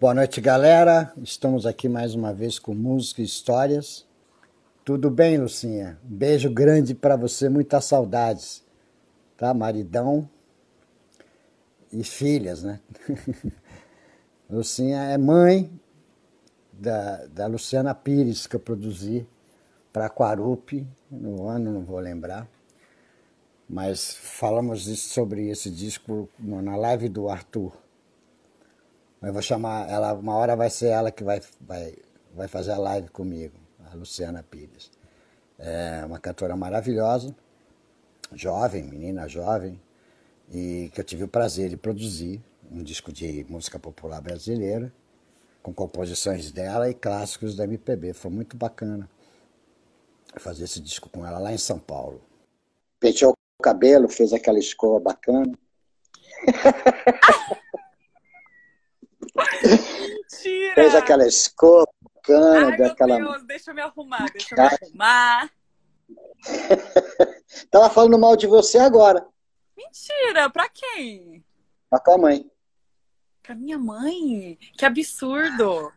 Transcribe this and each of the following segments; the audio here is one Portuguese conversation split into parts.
Boa noite, galera. Estamos aqui mais uma vez com música e histórias. Tudo bem, Lucinha? Um beijo grande para você, muitas saudades. Tá? Maridão e filhas, né? Lucinha é mãe da, da Luciana Pires, que eu produzi para Quarupi, no ano, não vou lembrar. Mas falamos sobre esse disco na live do Arthur. Eu vou chamar ela, uma hora vai ser ela que vai, vai, vai fazer a live comigo, a Luciana Pires. É uma cantora maravilhosa, jovem, menina jovem, e que eu tive o prazer de produzir um disco de música popular brasileira, com composições dela e clássicos da MPB. Foi muito bacana fazer esse disco com ela lá em São Paulo. Penteou o cabelo, fez aquela escova bacana. Mentira! Fez aquela escova bacana, Ai, meu. Deus, deixa eu me arrumar, deixa eu me arrumar. Tava falando mal de você agora, Mentira, pra quem? pra tua mãe. Pra minha mãe? Que absurdo!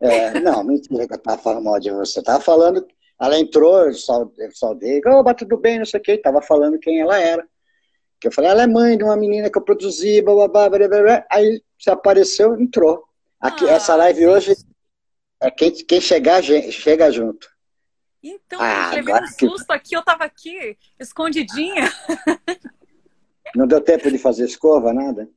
É, não, mentira que eu tava falando mal de você. Tava falando, ela entrou, eu saudei, oba, tudo bem, não sei o quê, tava falando quem ela era. Que eu falei, ela é mãe de uma menina que eu produzi, blá, blá, blá, blá, aí você apareceu, entrou. Aqui, Ah, essa live hoje, é quem, quem chegar, chega junto. Então, Ah, eu levei um que- susto aqui, eu tava aqui, escondidinha. Não deu tempo de fazer escova, nada?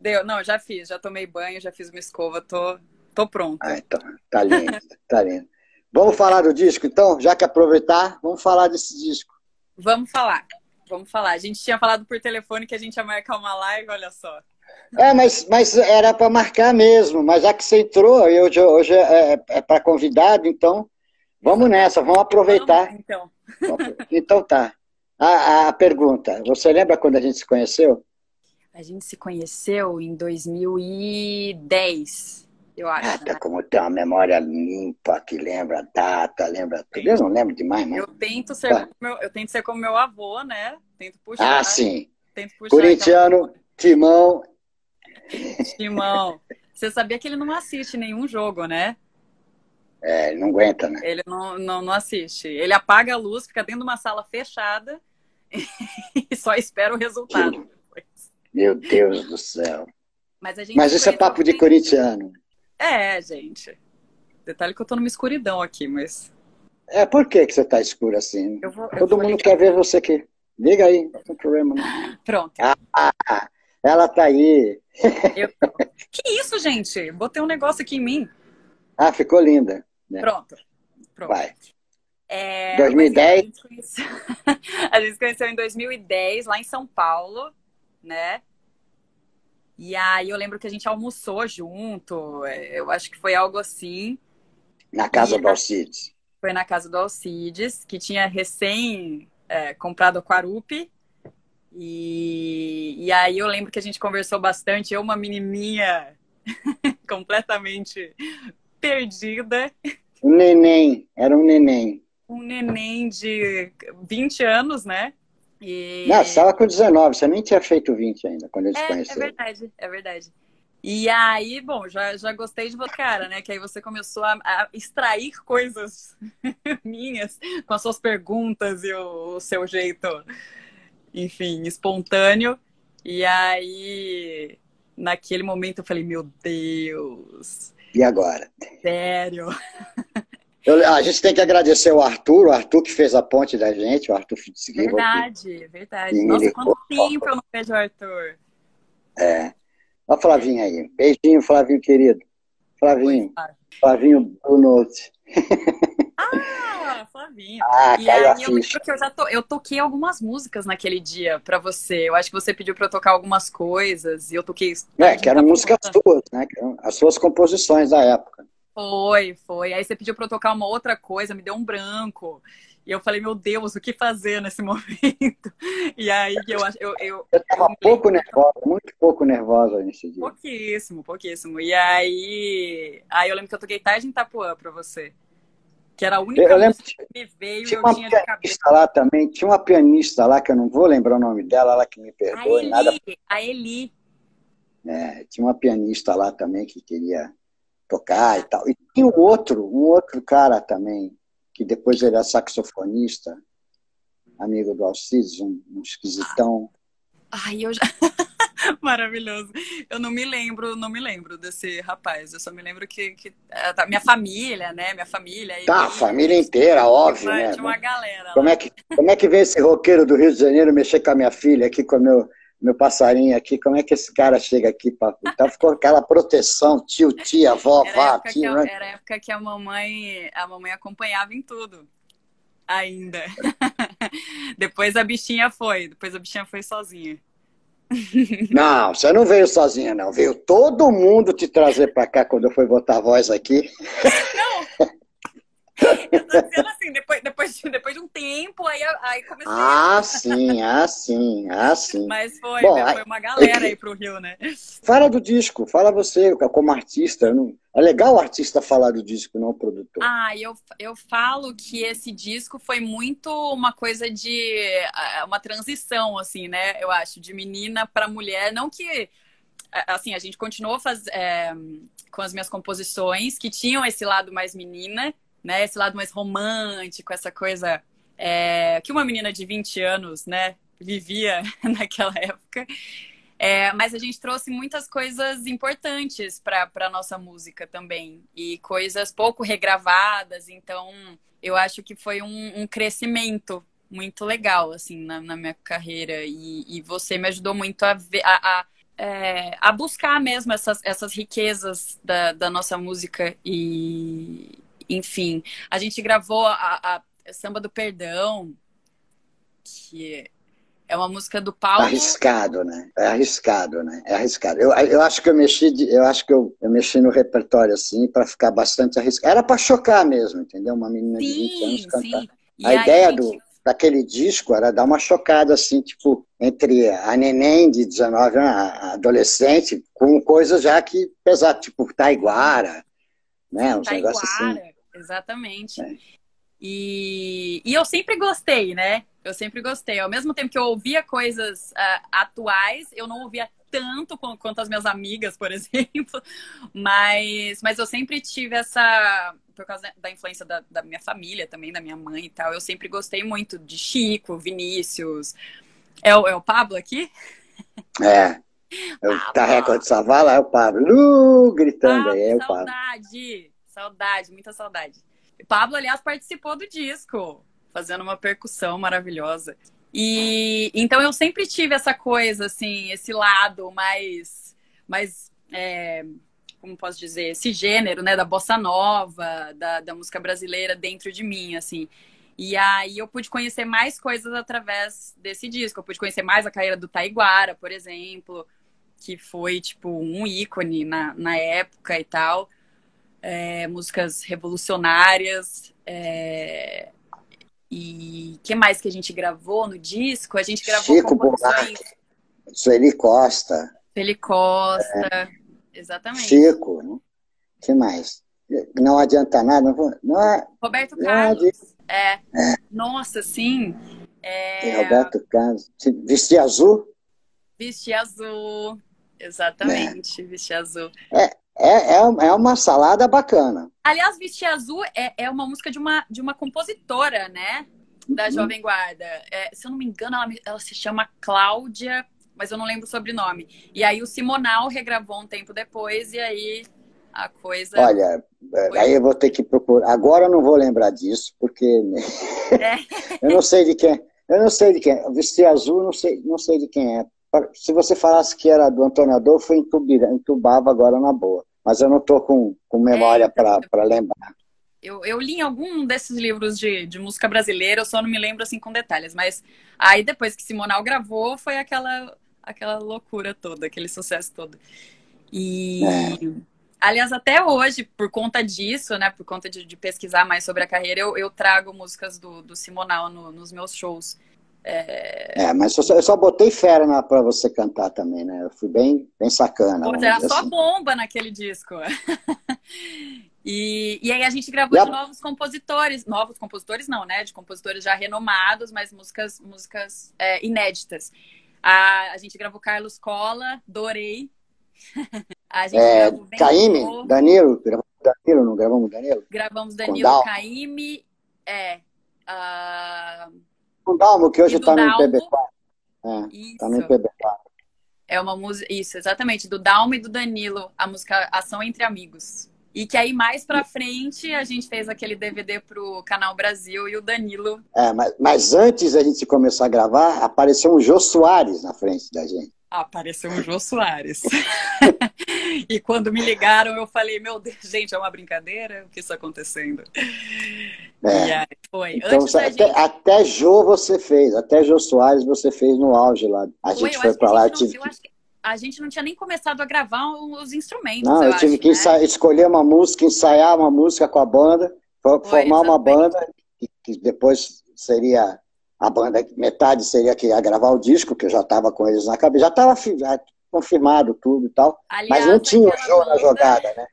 Deu, não, já fiz, já tomei banho, já fiz uma escova, tô, tô pronta. Ah, então, tá lindo, tá lindo. Vamos falar do disco, então? Já que aproveitar, vamos falar desse disco. Vamos falar, vamos falar. A gente tinha falado por telefone que a gente ia marcar uma live, olha só. É, mas, mas era para marcar mesmo, mas já que você entrou, e hoje, hoje é, é, para convidado, então vamos nessa, vamos aproveitar. Vamos, então. Então tá. A, a pergunta, você lembra quando a gente se conheceu? A gente se conheceu em 2010, eu acho. Ah, tá né? como tem uma memória limpa, que lembra a data, lembra tudo. Eu não lembro demais, mas... Eu tento ser, Tá. como meu, eu tento ser como meu avô, né? Tento puxar. Ah, sim. Tento puxar Corintiano, Timão. aquela- Timão. Você sabia que ele não assiste nenhum jogo, né? É, ele não aguenta, né? Ele não, não, não assiste. Ele apaga a luz, fica dentro de uma sala fechada e só espera o resultado. Meu Deus do céu. Mas, a gente Mas isso é papo de corintiano. É, gente. Detalhe que eu tô numa escuridão aqui, mas. É, por que, que você tá escuro assim? Vou, Todo mundo ligar. quer ver você aqui. Liga aí, não tem problema não. Pronto. Ah, ela tá aí. Eu. Que isso, gente? Botei um negócio aqui em mim. Ah, ficou linda. É. Pronto. Pronto. Vai. É, 2010? mas A gente, conheceu... a gente se conheceu em 2010, lá em São Paulo, né? E aí eu lembro que a gente almoçou junto. é, Eu acho que foi algo assim. Na casa E do Alcides. Foi na casa do Alcides, que tinha recém é, comprado a Quarupi. E, e aí eu lembro que a gente conversou bastante. Eu, uma menininha completamente perdida, Um neném, era um neném. um neném de 20 anos, né? E... Não, você estava com 19, você nem tinha feito 20 ainda, quando eles É, é conheceram. verdade, é verdade. E aí, bom, já, já gostei de você, cara, né? Que aí você começou a, a extrair coisas minhas com as suas perguntas e o, o seu jeito, enfim, espontâneo. E aí, naquele momento, eu falei, meu Deus, E agora? sério? Eu- a gente tem que agradecer o Arthur, o Arthur que fez a ponte da gente, o Arthur. Verdade, verdade. E Nossa, quanto tempo eu não vejo o Arthur. É. Olha o Flavinho aí. Beijinho, Flavinho querido. Flavinho. Flavinho do Note. Ah, Flavinho. Ah, E aí eu lembro que eu já to... eu toquei algumas músicas naquele dia pra você. Eu acho que você pediu pra eu tocar algumas coisas e eu toquei. É, que eram músicas suas, né? As suas composições da época. Foi, foi. Aí você pediu pra eu tocar uma outra coisa, me deu um branco. E eu falei, meu Deus, o que fazer nesse momento? E aí eu acho eu, eu, Eu estava me pouco nervosa, muito pouco nervosa nesse dia. pouquíssimo, pouquíssimo. E aí, aí eu lembro que eu toquei tarde em Itapuã pra você. Que era a única Eu, lembro que me veio tinha eu uma pianista lá também, tinha uma pianista lá, que eu não vou lembrar o nome dela, ela que me A perdoe, Eli, nada. a Eli. É, tinha uma pianista lá também que queria tocar e tal. E tinha um outro, um outro cara também, que depois ele é saxofonista, amigo do Alcides, um, um esquisitão. Ai, eu já. Maravilhoso. Eu não me lembro, não me lembro desse rapaz. Eu só me lembro que, que é, minha família, né? Minha família. Tá, a família inteira, óbvio, né? Uma galera. Como é, que, como é que vem esse roqueiro do Rio de Janeiro mexer com a minha filha aqui, com o meu, meu passarinho aqui? Como é que esse cara chega aqui? Pra... Então ficou aquela proteção, tio, tia, avó, vá, tio. Né? Era a época que a mamãe, a mamãe acompanhava em tudo. Ainda. depois a bichinha foi, depois a bichinha foi sozinha. Não, você não veio sozinha, não. Veio todo mundo te trazer para cá quando eu fui botar a voz aqui. Não! Eu tô dizendo assim, depois, depois, depois de um tempo, aí, aí comecei. Ah, sim, ah, sim, ah, sim. Mas foi, Bom, né, foi uma galera aí pro Rio, né? Fala do disco, fala você, como artista. Não... É legal o artista falar do disco, não o produtor. Ah, eu, eu falo que esse disco foi muito uma coisa de. uma transição, assim, né? Eu acho, de menina para mulher. Não que. Assim, a gente continuou faz, é, com as minhas composições, que tinham esse lado mais menina, né? Esse lado mais romântico, essa coisa é, que uma menina de 20 anos, né, vivia naquela época. É, mas a gente trouxe muitas coisas importantes para a nossa música também. E coisas pouco regravadas. Então, eu acho que foi um, um crescimento muito legal, assim, na, na minha carreira. E, e, você me ajudou muito a, ver, a, a, é, a buscar mesmo essas, essas riquezas da, da nossa música. E, enfim, a gente gravou a, a Samba do Perdão, que é uma música do Paulo. Arriscado, né? É arriscado, né? É arriscado. Eu, eu acho que eu mexi, de, eu acho que eu, eu mexi no repertório assim para ficar bastante arriscado. Era para chocar mesmo, entendeu? Uma menina sim, de 20 anos cantar. Sim. A aí, ideia gente... do daquele disco era dar uma chocada assim, tipo, entre a neném de 19 anos, a adolescente, com coisas já que pesado, tipo Taiguara, né? Uns negócios assim. Exatamente. É. E, e eu sempre gostei, né? Eu sempre gostei. Ao mesmo tempo que eu ouvia coisas uh, atuais, eu não ouvia tanto quanto as minhas amigas, por exemplo. Mas, mas eu sempre tive essa. Por causa da influência da, da minha família também, da minha mãe e tal, eu sempre gostei muito de Chico, Vinícius. É o, é o Pablo aqui? É. É o Tarreco de Savala, é o Pablo. Uh, gritando ah, aí, é o Pablo. Saudade! Saudade, muita saudade. Pablo, aliás, participou do disco, fazendo uma percussão maravilhosa. E então eu sempre tive essa coisa, assim, esse lado mais, mais é, como posso dizer, esse gênero, né, da bossa nova, da, da música brasileira dentro de mim, assim. E aí eu pude conhecer mais coisas através desse disco. Eu pude conhecer mais a carreira do Taiguara, por exemplo, que foi, tipo, um ícone na, na época e tal é, músicas revolucionárias. É, e que mais que a gente gravou no disco? A gente gravou Chico composições... Sueli Costa. Sueli Costa, é. exatamente. Chico, né? que mais? Não adianta nada. Não é, Roberto Carlos. É. é. Nossa, sim. É... Roberto Carlos. Vestir azul? Vestir azul. Exatamente, é. vestir azul. É, é, é, é uma salada bacana. Aliás, Vestir Azul é, é uma música de uma, de uma compositora, né? Da uhum. Jovem Guarda. É, se eu não me engano, ela, ela se chama Cláudia, mas eu não lembro o sobrenome. E aí o Simonal regravou um tempo depois, e aí a coisa. Olha, foi... aí eu vou ter que procurar. Agora eu não vou lembrar disso, porque é. eu não sei de quem. Eu não sei de quem. Vestir azul, não sei, não sei de quem é. Se você falasse que era do Antônio Adolfo, eu entubava agora na boa. Mas eu não estou com, com memória é, para lembrar. Eu, eu li em algum desses livros de, de música brasileira, eu só não me lembro assim com detalhes. Mas aí depois que Simonal gravou, foi aquela, aquela loucura toda, aquele sucesso todo. E. É. Aliás, até hoje, por conta disso, né, por conta de, de pesquisar mais sobre a carreira, eu, eu trago músicas do, do Simonal no, nos meus shows. É, é mas eu só, botei fera para você cantar também, né? Eu fui bem, bem sacana. Pô, era só assim. bomba naquele disco. e, e aí a gente gravou a... de novos compositores. Novos compositores não, né? De compositores já renomados, mas músicas, músicas é, inéditas. A, a gente gravou Carlos Cola, Dorei. A gente é, Caíme, Danilo, gravamos Danilo, não gravamos Danilo? Gravamos Danilo, Caíme, é. Uh... O Dalmo, que hoje está no IPB4. É, tá no IPB4. É uma música, isso, exatamente, do Dalmo e do Danilo, a música Ação Entre Amigos. E que aí mais pra frente a gente fez aquele DVD pro Canal Brasil e o Danilo. É, mas, mas antes da gente começar a gravar, apareceu um Jô Soares na frente da gente. Apareceu um Jô Soares. e quando me ligaram, eu falei, meu Deus, gente, é uma brincadeira? O que está acontecendo? É. E aí foi. Então, Antes até, gente... até Jô você fez, até Jô Soares você fez no auge lá. A foi, gente foi para lá. Tive... Eu acho que a gente não tinha nem começado a gravar os instrumentos. Não, eu, eu tive acho, que né? escolher uma música, ensaiar uma música com a banda, Foi, formar uma banda, que, que depois seria a banda, metade seria que ia gravar o disco, que eu já estava com eles na cabeça, já estava confirmado tudo e tal, Aliás, mas não tinha o Jô na jogada, né?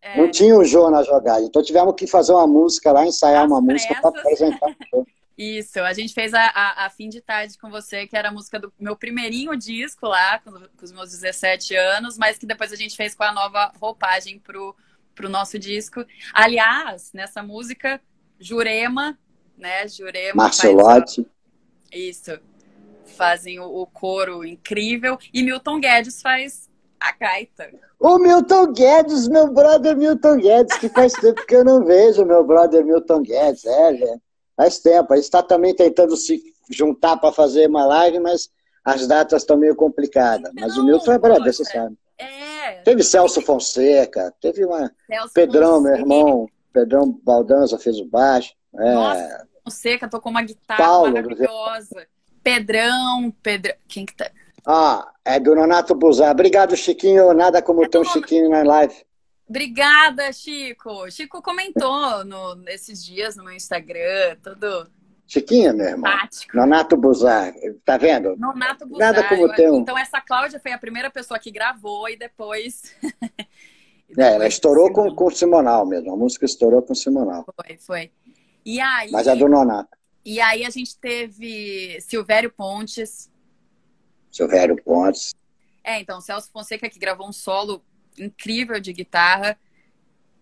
É... Não tinha o Jô na jogada, então tivemos que fazer uma música lá, ensaiar As uma pressas. música para apresentar o Jô. Isso, a gente fez a, a, a, Fim de Tarde com você, que era a música do meu primeirinho disco lá, com, com, os meus 17 anos, mas que depois a gente fez com a nova roupagem pro, pro nosso disco. Aliás, nessa música, Jurema, né? Jurema. Marcelotti. Isso. Fazem o, o coro incrível. E Milton Guedes faz a gaita. O Milton Guedes, meu brother Milton Guedes, que faz tempo que eu não vejo meu brother Milton Guedes. É, é. Faz tempo. A gente está também tentando se juntar para fazer uma live, mas as datas estão meio complicadas. Não, mas o Milton é brother, você sabe. É. Teve Celso Fonseca, teve uma. Celso Pedrão, Fonseca. meu irmão. Pedrão Baldanza fez o baixo. É. Nossa, Fonseca tocou uma guitarra Paulo, maravilhosa. Pedrão, Pedrão. Quem que tá? Ah, é do Nonato Buzar. Obrigado, Chiquinho. Nada como é um Chiquinho na live. Obrigada, Chico. Chico comentou no, nesses dias no meu Instagram, tudo. Chiquinha, meu irmão. Tático. Nonato Buzar, tá vendo? Nonato Buzar. Nada como ter um... Então, essa Cláudia foi a primeira pessoa que gravou e depois. e depois é, ela estourou com, com o Simonal mesmo. A música estourou com o Simonal. Foi, foi. E aí. Mas é do Nonato. E aí a gente teve Silvério Pontes. Silvério Pontes. É, então, Celso Fonseca que gravou um solo incrível de guitarra.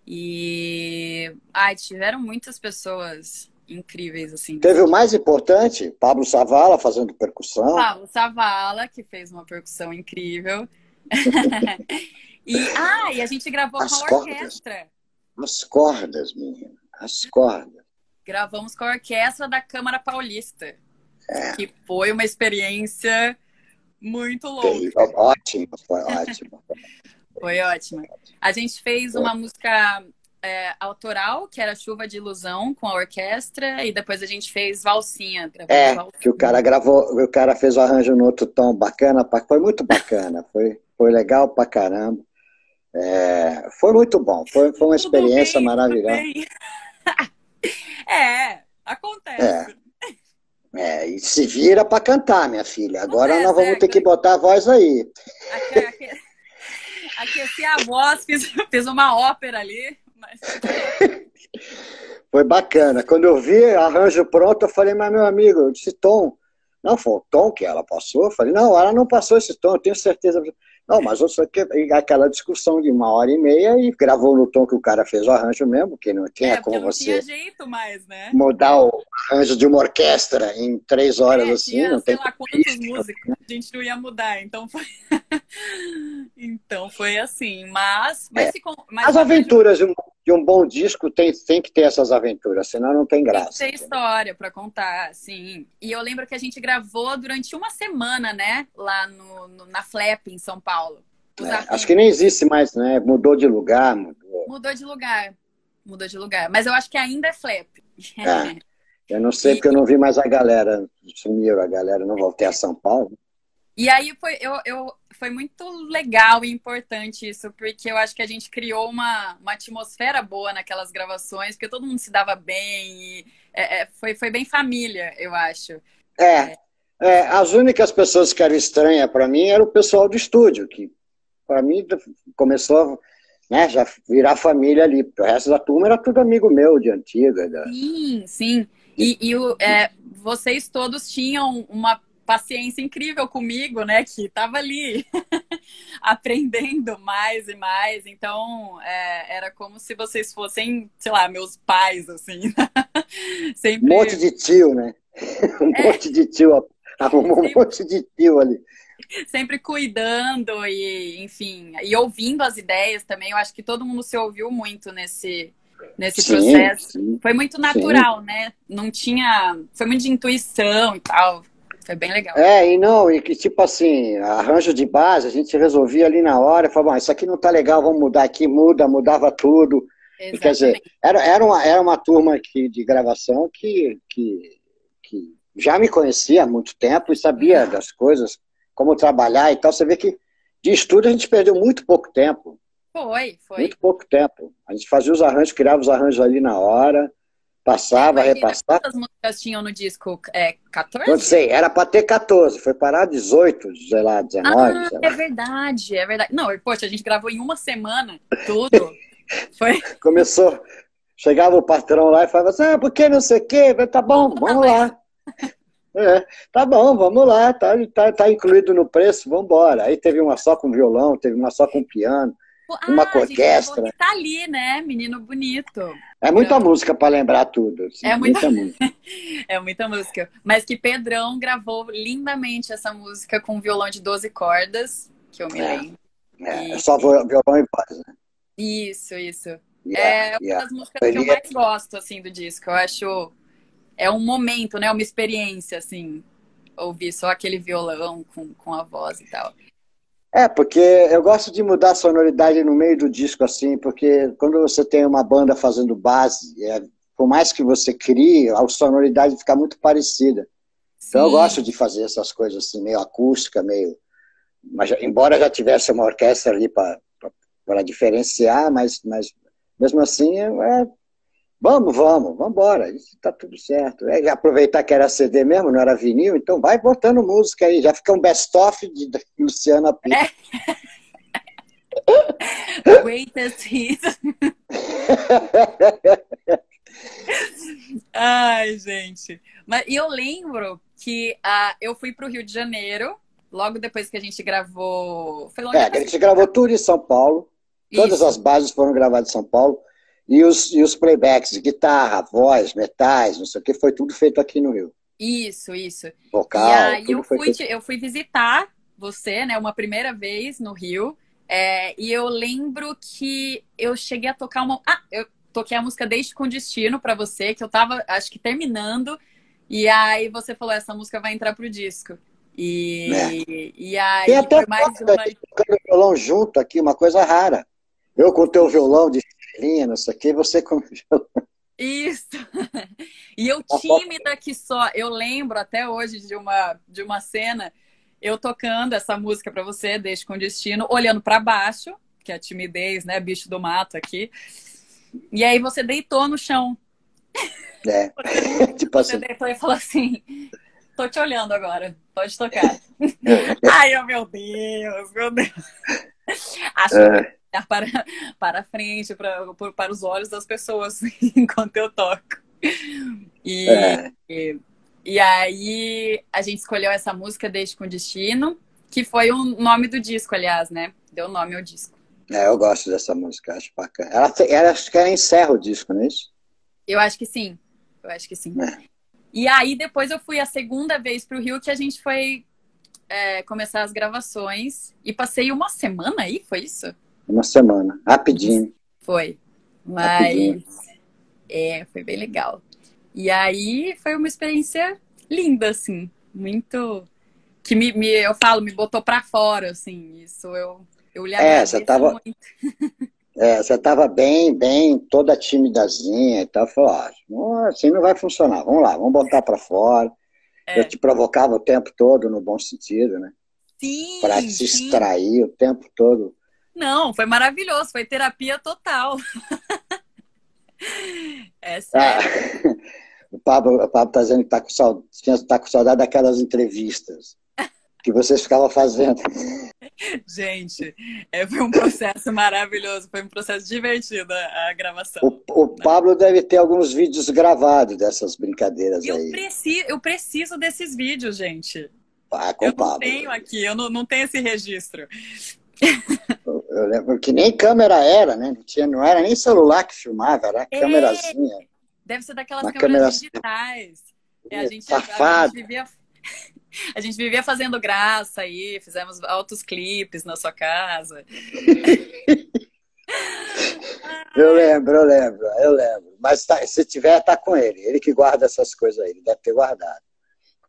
E ai, tiveram muitas pessoas incríveis assim. Teve o mais importante, Pablo Savala fazendo percussão. Pablo Savala, que fez uma percussão incrível. e ah, e a gente gravou As com a cordas. orquestra. As cordas, menina. As cordas. Gravamos com a orquestra da Câmara Paulista. É. Que foi uma experiência muito louca. Ótimo, foi ótimo. Foi ótima. A gente fez uma música é, autoral, que era Chuva de Ilusão, com a orquestra, e depois a gente fez Valsinha. É, valsinha. que o cara gravou, o cara fez o arranjo no outro tom bacana, foi muito bacana, foi, foi legal pra caramba. É, foi muito bom, foi, foi uma experiência bem, maravilhosa. é, acontece. É. é. e se vira para cantar, minha filha. Agora nós vamos ter que botar a voz aí. Aqui, aqui aqueci a voz, fiz, fiz uma ópera ali. Mas... Foi bacana. Quando eu vi arranjo pronto, eu falei, mas meu amigo, eu disse tom. Não, foi o tom que ela passou. Eu falei, não, ela não passou esse tom, eu tenho certeza. Não, mas você aquela discussão de uma hora e meia e gravou no tom que o cara fez o arranjo mesmo, que não tinha é, como não você. Tinha jeito mais, né? Mudar o arranjo de uma orquestra em três horas é, assim. Tinha, não sei tem lá quantas músicas a gente não ia mudar, então foi. então foi assim. Mas. mas, é. mas As aventuras de um, de um, bom disco tem, tem que ter essas aventuras, senão não tem graça. Tem que ter história para contar, sim. E eu lembro que a gente gravou durante uma semana, né? Lá no, no na Flap, em São Paulo. Paulo. É, acho que nem existe mais, né? Mudou de lugar. Mudou. mudou de lugar. Mudou de lugar. Mas eu acho que ainda é flap. É. Eu não sei e... porque eu não vi mais a galera. Sumiram a galera, não voltei a São Paulo. E aí foi, eu, eu, foi muito legal e importante isso, porque eu acho que a gente criou uma, uma atmosfera boa naquelas gravações, porque todo mundo se dava bem. E, é, é foi, foi bem família, eu acho. É, é, as únicas pessoas que eram estranhas para mim era o pessoal do estúdio, que para mim começou né, já virar família ali. O resto da turma era tudo amigo meu de antiga. Da... Sim, sim. E, e o, é, vocês todos tinham uma paciência incrível comigo, né? Que tava ali aprendendo mais e mais. Então, é, era como se vocês fossem, sei lá, meus pais, assim. Sempre... Um monte de tio, né? Um é. monte de tio. Arrumou um monte de tio ali. Sempre cuidando e, enfim, e ouvindo as ideias também. Eu acho que todo mundo se ouviu muito nesse, nesse sim, processo. Sim, foi muito natural, sim. né? Não tinha. Foi muito de intuição e tal. Foi bem legal. É, e não, e que tipo assim, arranjo de base, a gente resolvia ali na hora, falava, isso aqui não tá legal, vamos mudar aqui, muda, mudava tudo. Exatamente. Quer dizer, era, era, uma, era uma turma aqui de gravação que, que, que já me conhecia há muito tempo e sabia das coisas, como trabalhar e tal. Você vê que de estudo a gente perdeu muito pouco tempo. Foi, foi. Muito pouco tempo. A gente fazia os arranjos, criava os arranjos ali na hora, passava, repassava. Quantas músicas tinham no disco? É, 14? Não sei, era para ter 14, foi parar 18, sei lá, 19. Ah, sei lá. é verdade, é verdade. Não, poxa, a gente gravou em uma semana tudo. foi. Começou, chegava o patrão lá e falava assim, ah, por que não sei o quê? Tá bom, vamos lá. É, tá bom, vamos lá, tá, tá, tá incluído no preço, vamos embora. Aí teve uma só com violão, teve uma só com piano, uma ah, orquestra. tá ali, né, menino bonito. É muita então, música para lembrar tudo. Assim, é muita, música. é muita música. Mas que Pedrão gravou lindamente essa música com violão de 12 cordas, que eu me é, lembro. É, e... só violão e voz, né? Isso, isso. Yeah, é uma yeah. das músicas que eu mais gosto, assim, do disco. Eu acho... É um momento, né? Uma experiência, assim. Ouvir só aquele violão com, com a voz e tal. É, porque eu gosto de mudar a sonoridade no meio do disco, assim, porque quando você tem uma banda fazendo base, é, por mais que você crie, a sonoridade fica muito parecida. Sim. Então eu gosto de fazer essas coisas assim, meio acústica, meio. Mas, embora já tivesse uma orquestra ali para diferenciar, mas, mas mesmo assim é, Vamos, vamos, vamos embora, isso tá tudo certo. É, aproveitar que era CD mesmo, não era vinil, então vai botando música aí, já fica um best-of de Luciana Pires. É. Greatest hits. Ai, gente. Mas eu lembro que uh, eu fui para o Rio de Janeiro, logo depois que a gente gravou. Foi logo é, a gente gravou tudo em São Paulo. Todas Isso. as bases foram gravadas em São Paulo. E os, e os playbacks, guitarra, voz, metais, não sei o que, foi tudo feito aqui no Rio. Isso, isso. Vocal. E aí eu fui, eu fui visitar você, né, uma primeira vez no Rio. É, e eu lembro que eu cheguei a tocar uma. Ah, eu toquei a música Deixe com Destino para você, que eu tava, acho que terminando. E aí você falou: essa música vai entrar pro disco. E, é. e aí Tem até mais uma. Tocando violão junto aqui, uma coisa rara. Eu com o teu violão de estrelinha, não sei o você com Isso. E eu tímida que só, eu lembro até hoje de uma de uma cena eu tocando essa música para você, Deixe com Destino, olhando para baixo, que é a timidez, né, bicho do mato aqui. E aí você deitou no chão. É. Tipo você assim. deitou e falou assim: "Tô te olhando agora, pode tocar". Ai, oh, meu Deus, meu Deus. Acho é. Para, para frente, para, para os olhos das pessoas enquanto eu toco. E, é. e, e, aí a gente escolheu essa música Deixe com Destino, que foi o nome do disco, aliás, né? Deu nome ao disco. É, eu gosto dessa música, acho bacana. Ela, ela acho que ela encerra o disco, não é isso? Eu acho que sim. Eu acho que sim. É. E aí depois eu fui a segunda vez para o Rio que a gente foi é, começar as gravações e passei uma semana aí, foi isso? Uma semana, rapidinho. Foi. Mas rapidinho. é, foi bem legal. E aí foi uma experiência linda, assim, muito que me, me eu falo, me botou para fora, assim, isso eu eu lhe é, você tava, muito. É, você tava bem, bem, toda timidazinha e tal. Falou, ó, assim não vai funcionar. Vamos lá, vamos botar para fora. É. Eu te provocava o tempo todo, no bom sentido, né? Sim. Para se extrair o tempo todo. Não, foi maravilhoso, foi terapia total. é sério. Ah, o Pablo, o Pablo tá dizendo que tá com, saudade, tá com saudade daquelas entrevistas que vocês ficavam fazendo. Gente, é, foi um processo maravilhoso, foi um processo divertido a, a gravação. O, o Pablo deve ter alguns vídeos gravados dessas brincadeiras eu aí. Preciso, eu preciso desses vídeos, gente. Ah, com eu Pablo. não tenho aqui, eu não, não tenho esse registro. Eu lembro que nem câmera era, né? Não, tinha, não era nem celular que filmava, era É. câmerazinha. Deve ser daquelas Uma câmeras câmera- digitais. É, a, gente, a, gente vivia, a gente vivia fazendo graça aí, fizemos altos clipes na sua casa. Eu lembro, eu lembro, eu lembro. Mas tá- se tiver, tá com ele. Ele que guarda essas coisas aí, ele deve ter guardado.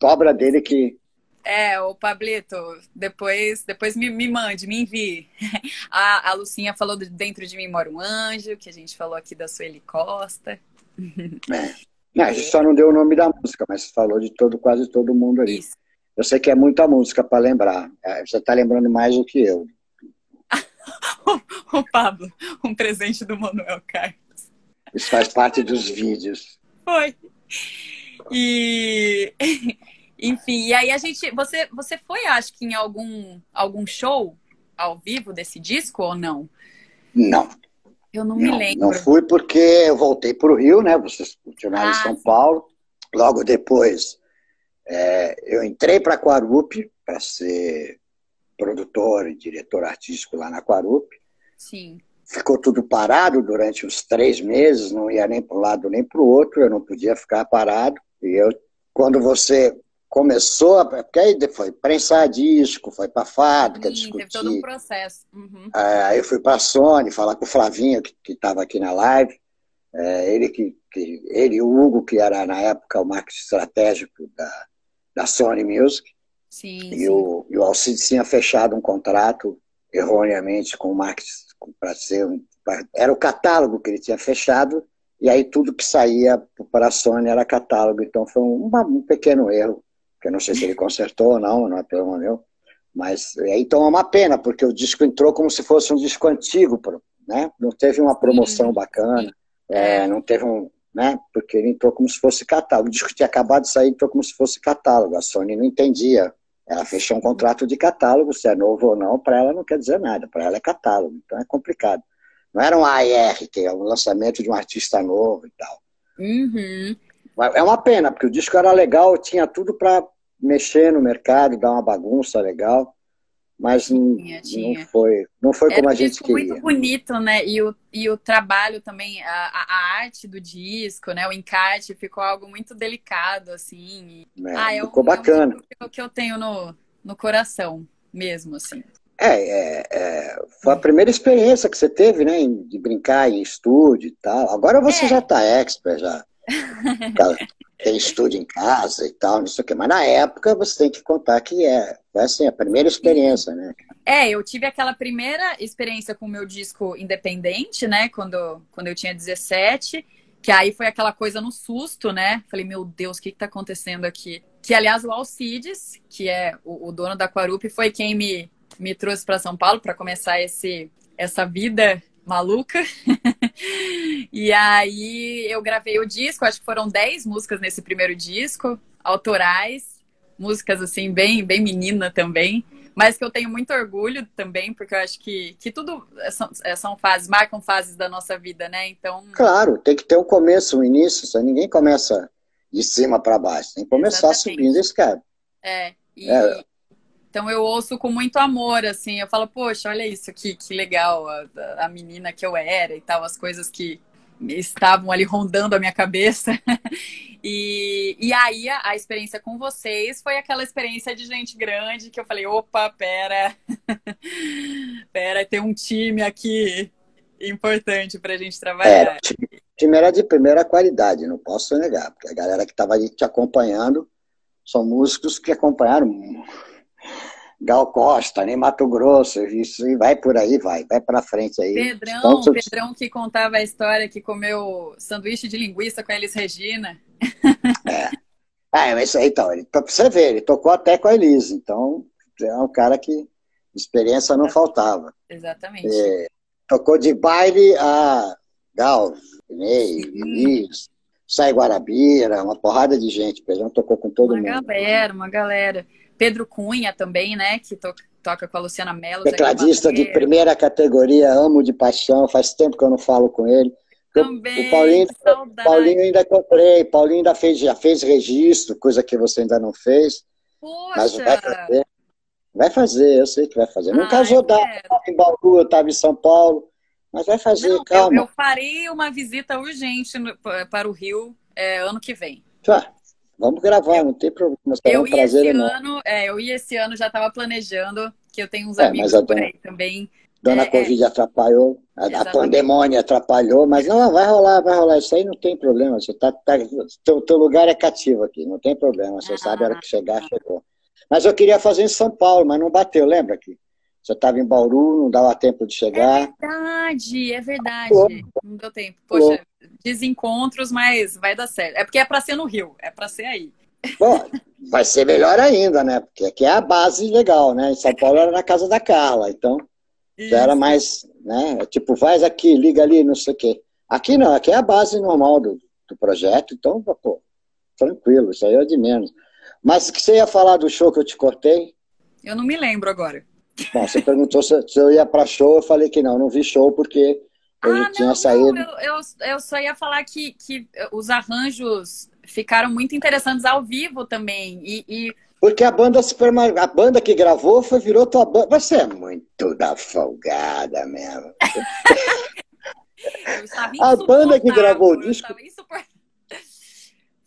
Cobra dele que. É, o Pablito, depois, depois me, me mande, me envie. A, a Lucinha falou de dentro de mim mora um anjo, que a gente falou aqui da Sueli Costa. Não, a gente só não deu o nome da música, mas falou de todo, quase todo mundo ali. Isso. Eu sei que é muita música para lembrar. É, Você tá lembrando mais do que eu. O Pablo, um presente do Manuel Carlos. Isso faz parte dos vídeos. Foi. E enfim, e aí a gente, você, você foi, acho que em algum algum show ao vivo desse disco ou não? Não, Eu não me não, lembro. não fui porque eu voltei para o Rio, né? Vocês continuaram em Ah, São sim. Paulo. Logo depois, é, eu entrei para a Quarup para ser produtor e diretor artístico lá na Quarup. Sim. Ficou tudo parado durante uns três meses, não ia nem para um lado nem para o outro, eu não podia ficar parado. E eu, quando você começou, porque aí foi prensar disco, foi para a fábrica Sim, teve todo um discutir. processo. Uhum. É, Aí eu fui para a Sony falar com o Flavinho, que estava aqui na live. É, ele, que, que, ele e o Hugo, que era na época o marketing estratégico da, da Sony Music, Sim, e sim. o, e o Alcides tinha fechado um contrato erroneamente com o marketing para ser um, pra- era o catálogo que ele tinha fechado e aí tudo que saía para a Sony era catálogo então foi uma- um pequeno erro que eu não sei se ele consertou ou não não é problema meu mas então é uma pena porque o disco entrou como se fosse um disco antigo né não teve uma promoção Sim, bacana é, É. não teve um né porque ele entrou como se fosse catálogo o disco tinha acabado de sair entrou como se fosse catálogo a Sony não entendia ela fechou um contrato de catálogo, se é novo ou não, para ela não quer dizer nada, para ela é catálogo, então é complicado. Não era um AR, que é um lançamento de um artista novo e tal. Uhum. É uma pena, porque o disco era legal, tinha tudo para mexer no mercado, dar uma bagunça legal, mas não, Tinha, tinha. não foi, não foi Era como um a gente disco queria. muito bonito, né? E o, e o trabalho também, a, a arte do disco, né? O encarte ficou algo muito delicado, assim. E- É, ah, é um, ficou é um bacana. que eu, que eu tenho no, no coração mesmo, assim. É, é, é, foi a primeira experiência que você teve, né, de brincar em estúdio e tal. Agora você É. já tá expert, já tem estúdio em casa e tal, não sei o quê. Mas na época você tem que contar que é, foi assim, a primeira experiência, né? É, eu tive aquela primeira experiência com o meu disco independente, né? Quando, quando eu tinha 17, que aí foi aquela coisa no susto, né? Falei, meu Deus, o que que tá acontecendo aqui? Que, aliás, o Alcides, que é o, o dono da Quarup, foi quem me, me trouxe para São Paulo para começar esse, essa vida maluca. e aí eu gravei o disco, acho que foram 10 músicas nesse primeiro disco, autorais, músicas assim, bem, bem menina também mas que eu tenho muito orgulho também, porque eu acho que, que tudo são, são fases, marcam fases da nossa vida, né? Então. Claro, tem que ter um começo, um início, só ninguém começa de cima para baixo, tem que começar Exatamente. subindo a escada. É, e, É. Então eu ouço com muito amor, assim, eu falo, poxa, olha isso, que, que legal, a, a menina que eu era e tal, as coisas que estavam ali rondando a minha cabeça. E, e aí a, a experiência com vocês foi aquela experiência de gente grande que eu falei, opa, pera, pera, tem um time aqui importante pra gente trabalhar. É, time, time era de primeira qualidade, não posso negar, porque a galera que estava te acompanhando são músicos que acompanharam Gal Costa, nem Mato Grosso, isso e vai por aí, vai, vai para frente aí. Pedrão, Então, Pedrão que contava a história que comeu sanduíche de linguiça com a Elis Regina. É, mas isso aí, então, ele, pra você ver, ele tocou até com a Elise, então é um cara que experiência não faltava. Exatamente. É, tocou de baile a Gal, Ney, Elis, Sai Guarabira, uma porrada de gente, Pedrão tocou com todo uma mundo. galera, uma galera. Pedro Cunha também, né? Que to toca com a Luciana Mello. Tecladista de primeira categoria, amo de paixão, faz tempo que eu não falo com ele. Também, o Paulinho, saudade. Paulinho ainda comprei, Paulinho ainda fez, já fez registro, coisa que você ainda não fez. Poxa! Mas vai fazer. Vai fazer, eu sei que vai fazer. Não Ah, eu eu tava em Bauru, eu estava em São Paulo, mas vai fazer, Não, eu, calma. eu farei uma visita urgente no- pa- para o Rio é, ano que vem. Tá, vamos gravar, não tem problema. Será um Eu ia prazer esse enorme. ano, é, eu ia esse ano, já estava planejando, que eu tenho uns É, amigos por aí também. Dona É, Covid atrapalhou, a, a pandemônia atrapalhou, mas não, vai rolar, vai rolar. Isso aí não tem problema. Você tá, tá, teu, teu lugar é cativo aqui, não tem problema. Você Ah. sabe a hora que chegar, chegou. Mas eu queria fazer em São Paulo, mas não bateu, lembra que você estava em Bauru, não dava tempo de É chegar. verdade, é verdade. Não deu tempo. Poxa, desencontros, mas vai dar certo. É porque é para ser no Rio, é para ser aí. Bom, vai ser melhor ainda, né? Porque aqui é a base legal, né? Em São Paulo era na casa da Carla, então já era mais, né? Tipo, faz aqui, liga ali, não sei o quê. Aqui não, aqui é a base normal do, do projeto, então, pô, tranquilo, isso aí é de menos. Mas o que você ia falar do show que eu te cortei? Eu não me lembro agora. Bom, você perguntou se, se eu ia pra show, eu falei que não, não vi show porque eu Ah, tinha não, saído. não, eu, eu, eu só ia falar que, que os arranjos ficaram muito interessantes ao vivo também. E, e Porque a banda super a banda que gravou foi virou tua banda. Você é muito da folgada mesmo. A banda que gravou o disco-.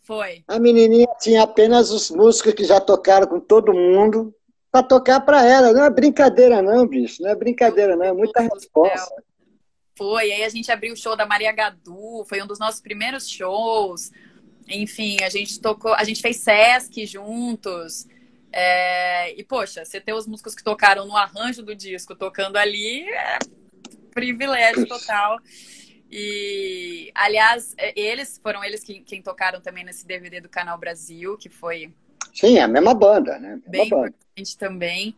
Foi. A menininha tinha apenas os músicos que já tocaram com todo mundo pra tocar pra ela. Não é brincadeira não, bicho. Não é brincadeira não, é muita resposta. Foi. Aí a gente abriu o show da Maria Gadu, foi um dos nossos primeiros shows. Enfim, a gente tocou, a gente fez Sesc juntos. É, e, poxa, você ter os músicos que tocaram no arranjo do disco tocando ali é privilégio total. E, aliás, é, eles foram eles que, quem tocaram também nesse DVD do Canal Brasil, que foi Sim, é a mesma banda, né? A bem mesma banda. importante também.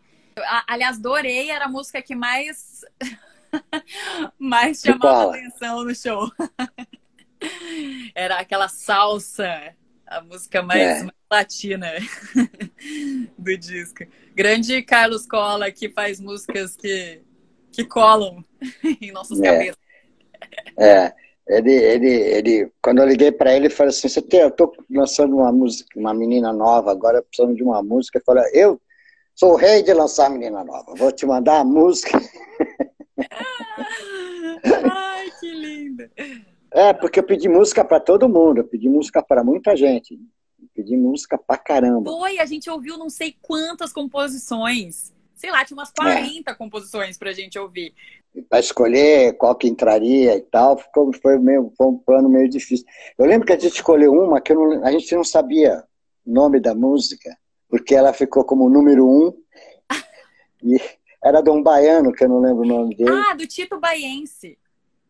Aliás, Dorei era a música que mais mais chamava atenção no show. Era aquela salsa, a música mais, É. mais latina do disco. Grande Carlos Cola que faz músicas que que colam em nossas É. cabeças. É, ele, ele, ele, quando eu liguei pra ele, ele falou assim: Você tem, eu tô lançando uma música, uma menina nova, agora precisando de uma música. Eu falei: Eu sou o rei de lançar menina nova, vou te mandar a música. Ai, que linda. É, porque eu pedi música pra todo mundo, eu pedi música pra muita gente, eu pedi música pra caramba. Foi, a gente ouviu não sei quantas composições. Sei lá, tinha É. umas 40 composições pra gente ouvir. Para escolher qual que entraria e tal, ficou, foi, meio, foi um plano meio difícil. Eu lembro que a gente escolheu uma que não- a gente não sabia o nome da música, porque ela ficou como número um, e era de um baiano, que eu não lembro o nome dele, Ah, do Tito Baiense.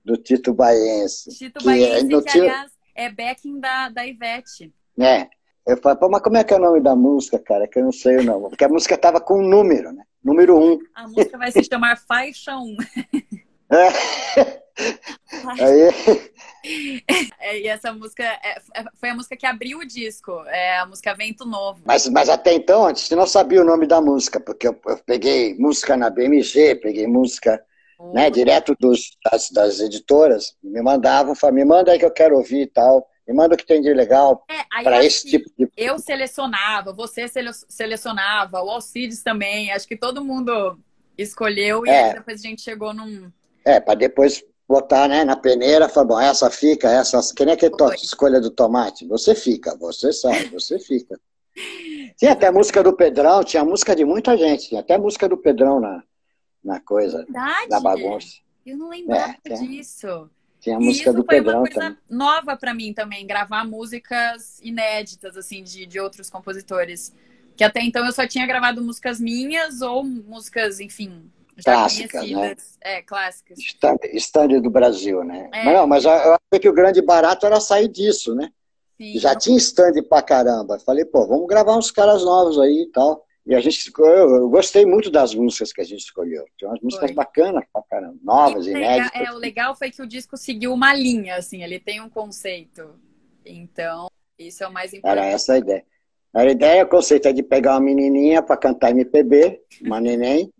do Tito Baiense. Tito que Baiense, não que, aliás, é backing da, da Ivete. É. Eu falei, pô, mas como é que é o nome da música, cara? Que eu não sei o nome. Porque a música tava com um número, né? Número um. A música vai se chamar Faixa 1. É. Aí, É, e essa música é- é- foi a música que abriu o disco. É a música Vento Novo. mas, mas até então, antes, eu não sabia o nome da música, porque eu, eu peguei música na BMG, peguei música né, direto dos, das, das editoras, me mandavam, falavam, me manda aí que eu quero ouvir e tal, me manda o que tem de legal É, para esse tipo de... Eu selecionava, você sele- selecionava, o Alcides também. Acho que todo mundo escolheu e É. aí depois a gente chegou num. É, para depois botar né, na peneira, falar, bom, essa fica, essa... Que nem aquele to- escolha do tomate, você fica, você sabe, você fica. Tinha até música do Pedrão, tinha música de muita gente, tinha até música do Pedrão na, na coisa, Verdade. na bagunça. Eu não lembrava É, disso. Tinha a E música isso do foi Pedrão uma coisa também. nova pra mim também, gravar músicas inéditas, assim, de, de outros compositores. Que até então eu só tinha gravado músicas minhas ou músicas, enfim, já Clássicas, conhecidas. É, clássicas. Stand, stand do Brasil, né? É. Mas não, mas eu eu acho que o grande barato era sair disso, né? Sim, Já tinha stand pra caramba. Falei, pô, vamos gravar uns caras novos aí e tal. E a gente escolheu, eu gostei muito das músicas que a gente escolheu. Tinha umas músicas Foi. bacanas pra caramba, novas, E inéditas. É, o legal foi que o disco seguiu uma linha, assim, ele tem um conceito. Então, isso é o mais Era importante. essa a ideia. A ideia, o conceito é de pegar uma menininha pra cantar MPB, uma neném,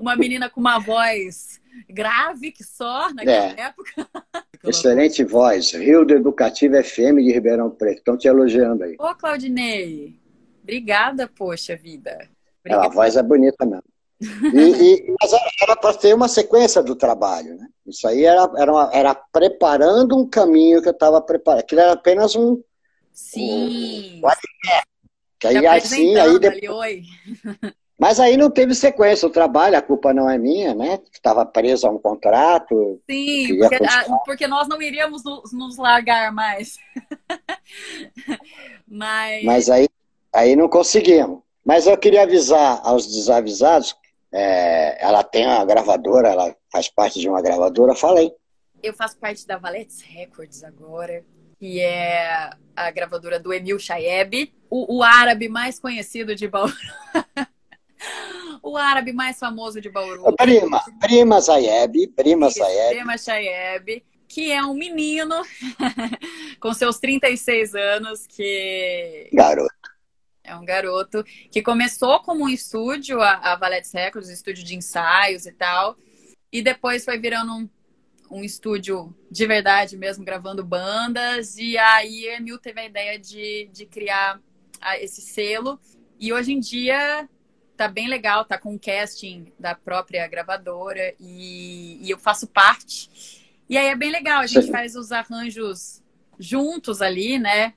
Uma menina com uma voz grave que só naquela É. época. excelente voz, Rio do Educativo FM de Ribeirão Preto. Estão te elogiando aí. Ô, Claudinei, Obrigada, poxa vida. Obrigada. a voz é bonita mesmo. E, e, mas era para ter uma sequência do trabalho, né? Isso aí era, era, uma, era preparando um caminho que eu estava preparando. Aquilo era apenas um. Sim. Um, que aí, assim, aí depois... Mas aí não teve sequência, o trabalho, a culpa não é minha, né? Estava preso a um contrato. Sim, porque, porque, nós não iríamos nos, nos largar mais. Mas, Mas aí, aí não conseguimos. Mas eu queria avisar aos desavisados, é, ela tem uma gravadora, ela faz parte de uma gravadora, falei. Eu faço parte da Valetes Records agora, que é a gravadora do Emil Shayeb, o, o árabe mais conhecido de Bauru. o árabe mais famoso de Bauru. Prima, Prima Zayeb, Prima Zayeb. Prima Shayeb, que é um menino com seus 36 anos que... Garoto. É um garoto que começou como um estúdio, a, a Valetes Records, um estúdio de ensaios e tal, e depois foi virando um, um estúdio de verdade mesmo, gravando bandas, e aí Emil teve a ideia de, de criar esse selo, e hoje em dia tá bem legal, tá com o casting da própria gravadora, e, e eu faço parte. E aí é bem legal, a gente faz os arranjos juntos ali, né?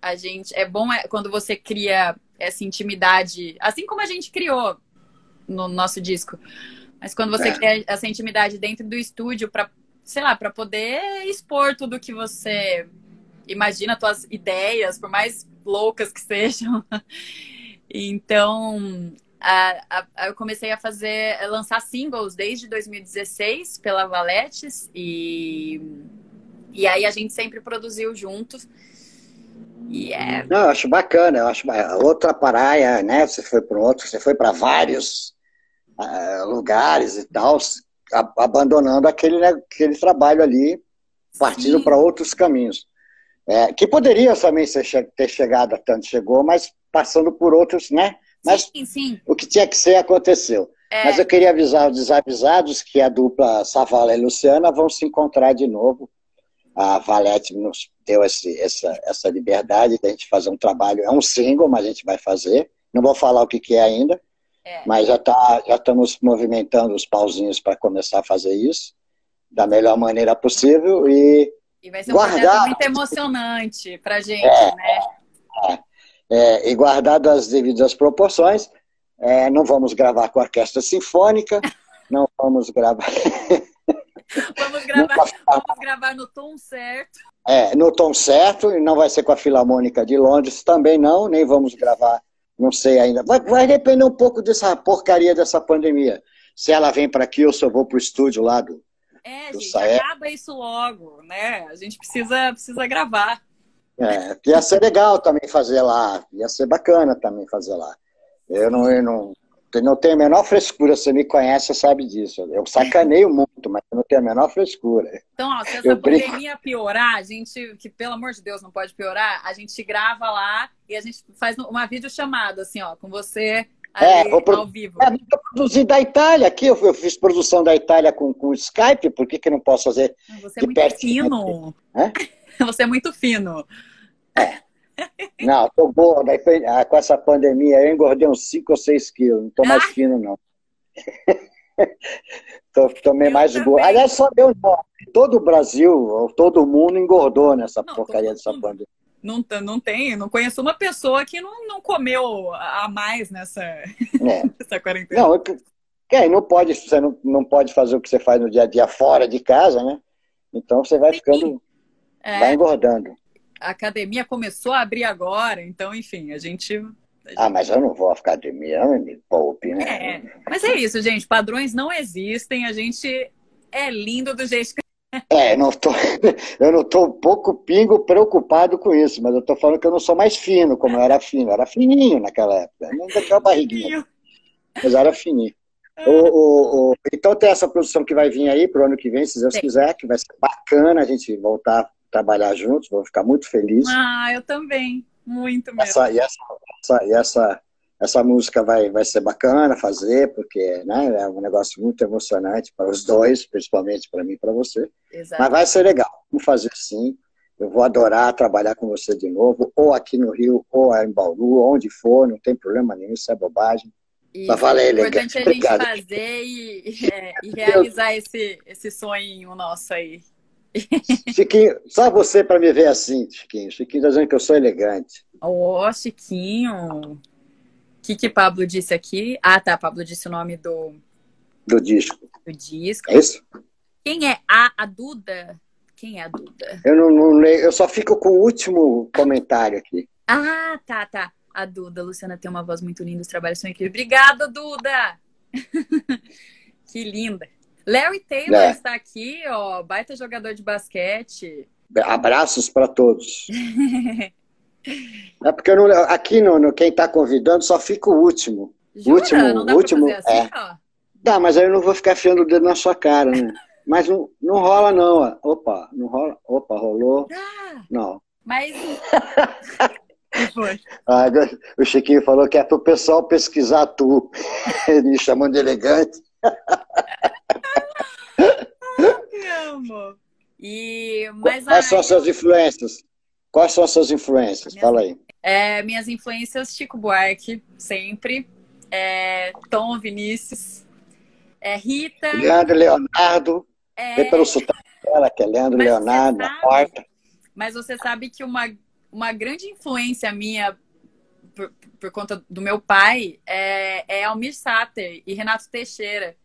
A gente é bom é, quando você cria essa intimidade, assim como a gente criou no nosso disco. Mas quando você é. cria essa intimidade dentro do estúdio para, sei lá, para poder expor tudo que você imagina, suas ideias, por mais loucas que sejam. Então, a, a, eu comecei a fazer, a lançar singles desde 2016 pela Valetes e, e aí a gente sempre produziu juntos. É... Não, eu acho bacana, eu acho outra praia, né? Você foi para outro, você foi para vários uh, lugares e tal, abandonando aquele, né, aquele trabalho ali, partindo para outros caminhos. É, que poderia também ter chegado a tanto chegou, mas passando por outros, né? Mas sim, sim. o que tinha que ser aconteceu. É. Mas eu queria avisar os desavisados que a dupla Savala e Luciana vão se encontrar de novo a Valete nos deu esse, essa, essa liberdade de a gente fazer um trabalho. É um single, mas a gente vai fazer. Não vou falar o que, que é ainda, é. mas já, tá, já estamos movimentando os pauzinhos para começar a fazer isso da melhor maneira possível e, e vai ser um muito emocionante para gente, é, né? É, é, e guardado as devidas proporções, é, não vamos gravar com a orquestra sinfônica, não vamos gravar Vamos gravar, vamos gravar no tom certo. É, no tom certo, e não vai ser com a Filarmônica de Londres também não, nem vamos gravar, não sei ainda. Vai, vai depender um pouco dessa porcaria dessa pandemia. Se ela vem para aqui ou se eu vou para o estúdio lá do. É, do gente, Saé. acaba isso logo, né? A gente precisa, precisa gravar. É, ia ser legal também fazer lá, ia ser bacana também fazer lá. Eu não, eu não, eu não tenho a menor frescura, você me conhece, sabe disso. Eu sacaneio muito, mas eu não tenho a menor frescura. Então, ó, se essa eu pandemia brinco... piorar, a gente, que pelo amor de Deus não pode piorar, a gente grava lá e a gente faz uma videochamada, assim, ó, com você é, ali, pro... ao vivo. É, eu produzi da Itália aqui, eu, eu fiz produção da Itália com, com Skype, por que, que não posso fazer Você é muito fino. Você é muito fino. É. Não, tô boa. Ah, com essa pandemia eu engordei uns 5 ou 6 quilos. Não tô mais ah. fino, não. tô, tomei eu mais gordo. Aliás, só eu não. Todo o Brasil, todo mundo engordou nessa não, porcaria dessa pandemia. Não, não tem, não conheço uma pessoa que não, não comeu a mais nessa, é. nessa quarentena. Não, quem não pode, você não, não pode fazer o que você faz no dia a dia fora de casa, né? Então você vai Sim. ficando, é. vai engordando a academia começou a abrir agora, então, enfim, a gente. A gente... Ah, mas eu não vou à academia, me poupe, né? É, mas é isso, gente. Padrões não existem, a gente é lindo do jeito que. É, não tô, eu não estou um pouco pingo preocupado com isso, mas eu estou falando que eu não sou mais fino, como eu era fino. Eu era fininho naquela época, não tinha barriguinha, mas era fininho. O, o, o, então tem essa produção que vai vir aí para o ano que vem, se Deus Sim. quiser, que vai ser bacana a gente voltar trabalhar juntos, vou ficar muito feliz. Ah, eu também, muito mesmo. Essa, e essa, essa, e essa, essa música vai, vai ser bacana fazer, porque né, é um negócio muito emocionante para os dois, principalmente para mim e para você. Exato. Mas vai ser legal, vamos fazer sim. Eu vou adorar trabalhar com você de novo, ou aqui no Rio, ou em Bauru, onde for, não tem problema nenhum, isso é bobagem. E Mas aí, é importante a gente Obrigado. fazer e, é, e realizar esse, esse sonho nosso aí. Chiquinho, só você para me ver assim, Chiquinho. Chiquinho tá dizendo que eu sou elegante. Ô, oh, Chiquinho. O que que Pablo disse aqui? Ah, tá. Pablo disse o nome do... Do disco. Do disco. É isso? Quem é a, a Duda? Quem é a Duda? Eu não, não leio, eu só fico com o último comentário aqui. Ah, tá, tá. A Duda, a Luciana tem uma voz muito linda, os trabalhos são incríveis. Obrigada, Duda! que linda. Larry Taylor é. está aqui, ó, baita jogador de basquete. Abraços para todos. é porque não, aqui no, no quem está convidando só fica o último. Jura? último, não dá último pra fazer assim, é. ó? Dá, mas aí eu não vou ficar fiando o dedo na sua cara, né? mas não, não rola não. Ó. Opa, não rola. Opa, rolou. Ah, não. Mas Ah, o Chiquinho falou que é para o pessoal pesquisar tu. Me chamando de elegante. Amo. E, mas Quais são as suas influências? Quais são as suas influências? Minhas, Fala aí. É, minhas influências, Chico Buarque, sempre. É, Tom Vinícius. É, Rita. Leandro Leonardo. É... Vê pelo sotaque dela, que é Leandro mas Leonardo, na porta. Mas você sabe que uma uma grande influência minha por, por conta do meu pai é, é Almir Sater e Renato Teixeira.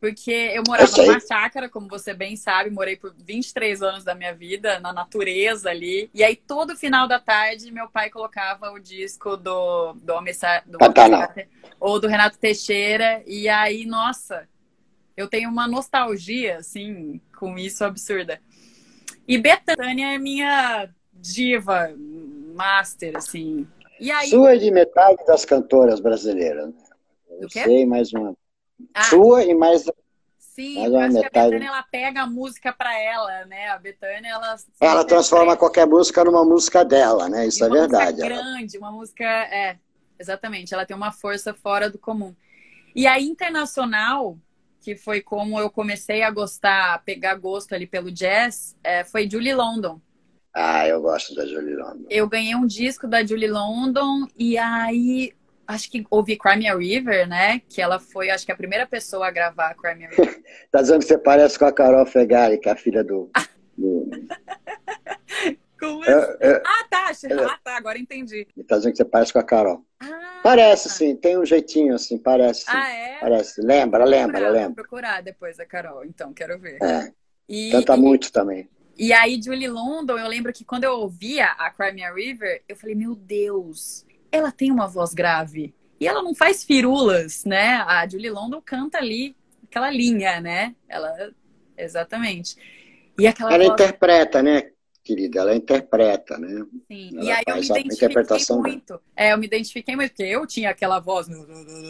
Porque eu morava numa chácara, como você bem sabe, morei por 23 anos da minha vida na natureza ali. E aí, todo final da tarde, meu pai colocava o disco do, do Almir Sater ou do Renato Teixeira. E aí, nossa, eu tenho uma nostalgia, assim, com isso absurda. E Betânia é minha diva, master, assim. E aí... Sua é de metade das cantoras brasileiras. Né? Eu sei mais uma. Ah, Sua e mais. Sim, mais eu acho metade. que a Betânia ela pega a música para ela, né? A Betânia ela. Ela transforma qualquer música numa música dela, né? Isso é verdade. Uma música grande, uma música. É, exatamente. Ela tem uma força fora do comum. E a internacional, que foi como eu comecei a gostar, a pegar gosto ali pelo jazz, é, foi Julie London. Ah, eu gosto da Julie London. Eu ganhei um disco da Julie London e aí acho que ouvi Crimea River, né? Que ela foi, acho que a primeira pessoa a gravar Crimea River. tá dizendo que você parece com a Carol Fegari, que é a filha do. do... Como é, assim? é, ah, tá. Ah, tá. Agora entendi. Tá dizendo que você parece com a Carol. Ah, parece, tá. sim. Tem um jeitinho assim, parece. Sim. Ah, é? Parece. Lembra, vou lembra, procurar, lembra. Vou procurar depois a Carol, então, quero ver. É. E, Canta e... muito também. E aí, Julie London, eu lembro que quando eu ouvia a Crimea River, eu falei, meu Deus, ela tem uma voz grave. E ela não faz firulas, né? A Julie London canta ali aquela linha, né? Ela, exatamente. E aquela ela voz... interpreta, né? querida, ela interpreta, né? Sim, ela e aí eu me identifiquei muito. É, eu me identifiquei muito, porque eu tinha aquela voz,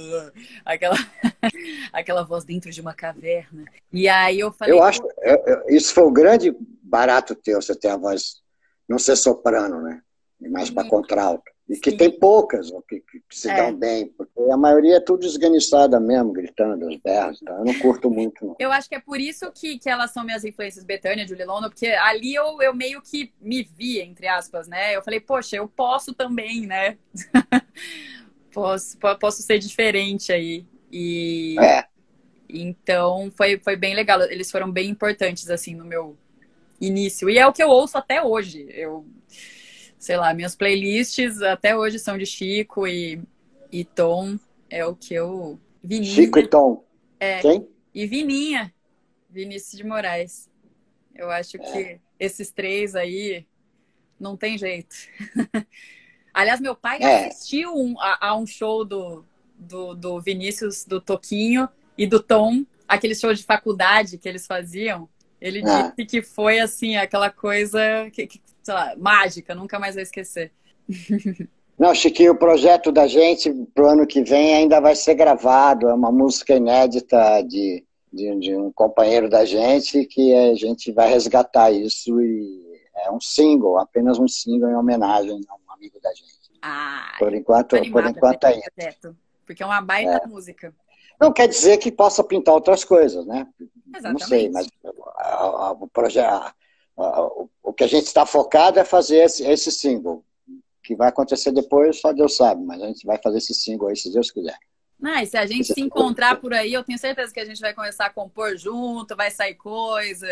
aquela, aquela voz dentro de uma caverna. E aí eu falei. Eu acho, eu, eu, isso foi o grande barato teu, você ter a voz, não ser soprano, né? Mais para contralto. E Sim. que tem poucas que, que, se é. dão bem, porque a maioria é tudo esganiçada mesmo, gritando os berros. Tá? Eu não curto muito, não. Eu acho que é por isso que, que elas são minhas influências, Betânia, Julie London, porque ali eu, eu meio que me vi, entre aspas, né? Eu falei, poxa, eu posso também, né? posso, posso ser diferente aí. E. É. Então foi, foi bem legal. Eles foram bem importantes, assim, no meu início. E é o que eu ouço até hoje. Eu sei lá, minhas playlists até hoje são de Chico e, e Tom. É o que eu. Chico e Tom. É. Quem? E Vininha. Vinícius de Moraes. Eu acho que é. esses três aí não tem jeito. Aliás, meu pai é. assistiu um, a, a, um show do, do, do Vinícius, do Toquinho e do Tom, aquele show de faculdade que eles faziam. Ele ah. disse que foi assim, aquela coisa que, que sei lá, mágica, nunca mais vou esquecer. Não, Chiquinho, o projeto da gente pro ano que vem ainda vai ser gravado. É uma música inédita de, de, de, um companheiro da gente que a gente vai resgatar isso e é um single, apenas um single em homenagem a um amigo da gente. Ah, por enquanto, por enquanto é isso. Porque é uma baita é. música. Não quer dizer que possa pintar outras coisas, né? Exatamente. Não sei, mas o projeto o que a gente está focado é fazer esse, esse single. O que vai acontecer depois, só Deus sabe, mas a gente vai fazer esse single aí, se Deus quiser. E se a gente se encontrar por aí, eu tenho certeza que a gente vai começar a compor junto, vai sair coisa.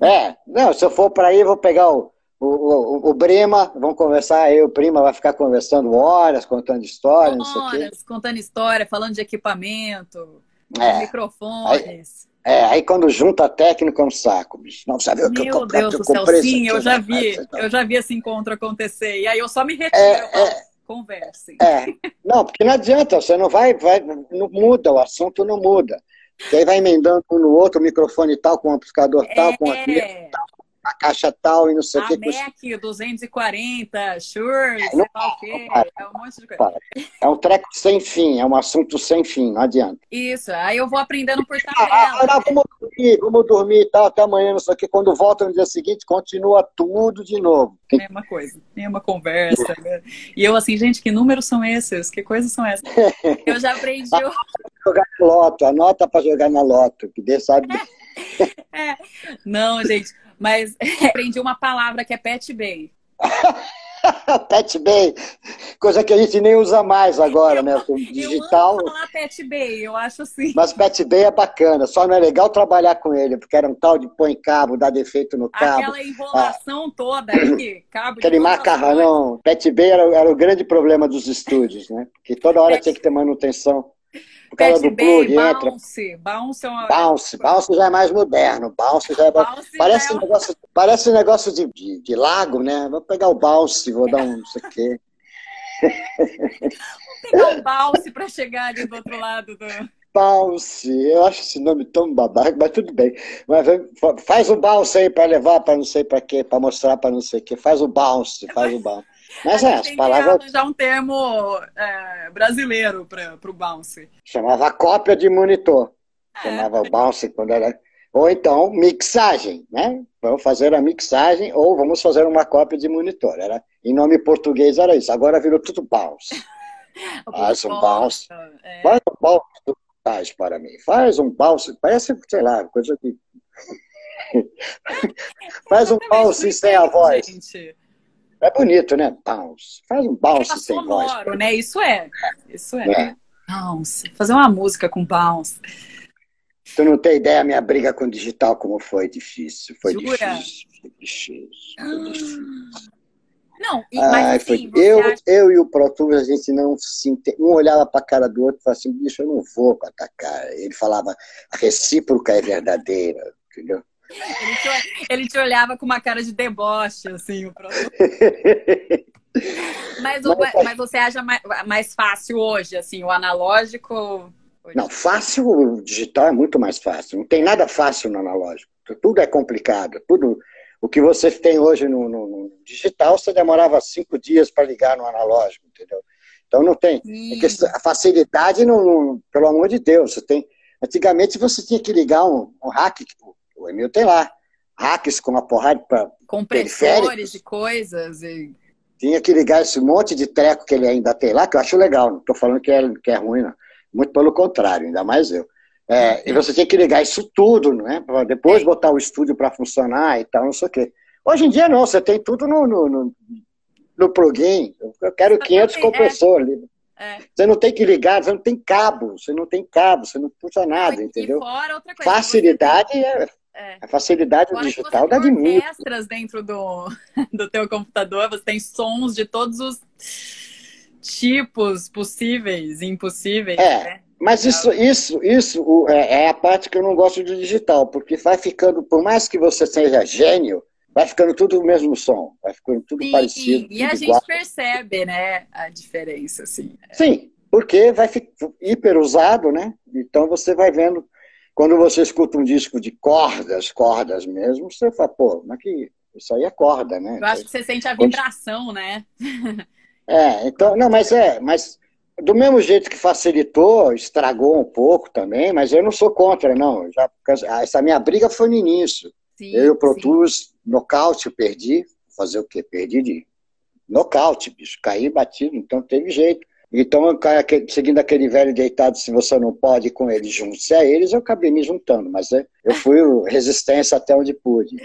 É, não, se eu for para aí, vou pegar o, o, o, o Brima, vamos conversar, aí o Prima vai ficar conversando horas, contando história, horas, não sei o quê. contando história, falando de equipamento, é, microfones. Aí, é, aí quando junta técnico é um saco, bicho. Não sabe o que Meu eu comprei, Deus do céu, sim, eu já vi, eu já vi esse encontro acontecer. E aí eu só me retiro, é, é, conversem. É, não, porque não adianta, você não vai, vai, não muda, o assunto não muda. Porque aí vai emendando um no outro, o microfone tal, com o amplificador tal, com aquilo tal, a caixa tal e não sei o que. A Mac 240, Shure, é, não, tal que, é um monte de coisa. É um treco sem fim, é um assunto sem fim, não adianta. Isso, aí eu vou aprendendo por tabela. Ah, ah, vamos dormir, vamos dormir e tal, até amanhã, não sei o que. Quando volta no dia seguinte, continua tudo de novo. Mesma coisa, mesma conversa. Né? E eu assim, gente, que números são esses? Que coisas são essas? Eu já aprendi... jogar na loto, anota para jogar na loto, que Deus sabe... É. Não, gente, mas aprendi uma palavra que é pet bay. pet bay, coisa que a gente nem usa mais agora, eu, né? Com digital. Eu falar pet bay, eu acho assim. Mas pet bay é bacana, só não é legal trabalhar com ele, porque era um tal de põe cabo, dá defeito no cabo. Aquela enrolação ah. toda aí, cabo Aquele macarrão. Pet bay era, era, o grande problema dos estúdios, né? Porque toda hora pet... tinha que ter manutenção. Plug, entra. Bounce, bounce, é uma... bounce, bounce já é mais moderno. Bounce já é. Bounce parece, é um... negócio, parece um negócio de, de, de, lago, né? Vou pegar o bounce, vou dar um não sei o quê. Vou pegar o bounce para chegar ali do outro lado do. Bounce, eu acho esse nome tão babaca, mas tudo bem. Mas faz o bounce aí para levar para não sei para quê, para mostrar para não sei o quê. Faz o bounce, faz o bounce. Mas é, as palavras. já um termo é, brasileiro para o bounce. Chamava cópia de monitor. É. Chamava o bounce quando era. Ou então mixagem, né? Vamos fazer a mixagem ou vamos fazer uma cópia de monitor. Era, em nome português era isso. Agora virou tudo bounce. Faz um bounce. É. Faz um bounce faz para mim. Faz um bounce. Parece, sei lá, coisa que. Faz um bounce sem a voz. Gente. É bonito, né? Bounce. Faz um bounce é sem sonoro, voz. né? Isso é. Isso é. é. Bounce. Fazer uma música com bounce. Tu não tem ideia a minha briga com o digital como foi difícil. Foi Jura? difícil. Foi difícil. Foi difícil. Não, mas assim, eu, acha... eu e o Pro Tools, a gente não se Um olhava para a cara do outro e falava assim, bicho, eu não vou atacar. Ele falava, a recíproca é verdadeira, entendeu? Ele te, ele te, olhava com uma cara de deboche, assim, o mas, mas, mas você acha mais, mais, fácil hoje, assim, o analógico? Não, fácil, o digital é muito mais fácil. Não tem nada fácil no analógico. Tudo é complicado. Tudo, o que você tem hoje no, no, no digital, você demorava cinco dias para ligar no analógico, entendeu? Então não tem. É a facilidade, não, não, pelo amor de Deus, você tem. Antigamente você tinha que ligar um, um hack, o Emil tem lá. Hacks com uma porrada para Compressores e coisas. E... Tinha que ligar esse monte de treco que ele ainda tem lá, que eu acho legal. Não estou falando que é, que é ruim, não. Muito pelo contrário, ainda mais eu. É, e você tinha que ligar isso tudo, né? Para depois é. botar o estúdio para funcionar e tal, não sei o quê. Hoje em dia não, você tem tudo no, no, no, no plugin. Eu quero 500 compressores. É. Você não tem que ligar, você não tem cabo, você não tem cabo, você não puxa nada, entendeu? Fora, coisa, Facilidade tem... é é. A facilidade Agora digital dá de mim. orquestras dentro do, do teu computador, você tem sons de todos os tipos possíveis e impossíveis. É, né? mas isso, isso, isso é, é a parte que eu não gosto do digital, porque vai ficando, por mais que você seja gênio, vai ficando tudo o mesmo som, vai ficando tudo sim, parecido. E a igual. gente percebe, né, a diferença, assim. Sim, porque vai ficar hiper usado, né? Então você vai vendo quando você escuta um disco de cordas, cordas mesmo, você fala, pô, mas que isso aí é corda, né? Eu acho que você sente a vibração, né? É, então, não, mas é, mas do mesmo jeito que facilitou, estragou um pouco também, mas eu não sou contra, não. Já, essa minha briga foi no início. Sim, eu e o Pro Tools, nocaute, eu perdi. Fazer o quê? Perdi de nocaute, bicho. Caí batido, então teve jeito. Então, seguindo aquele velho deitado, se você não pode com eles, junte-se a eles, eu acabei me juntando, mas né, eu fui resistência até onde pude.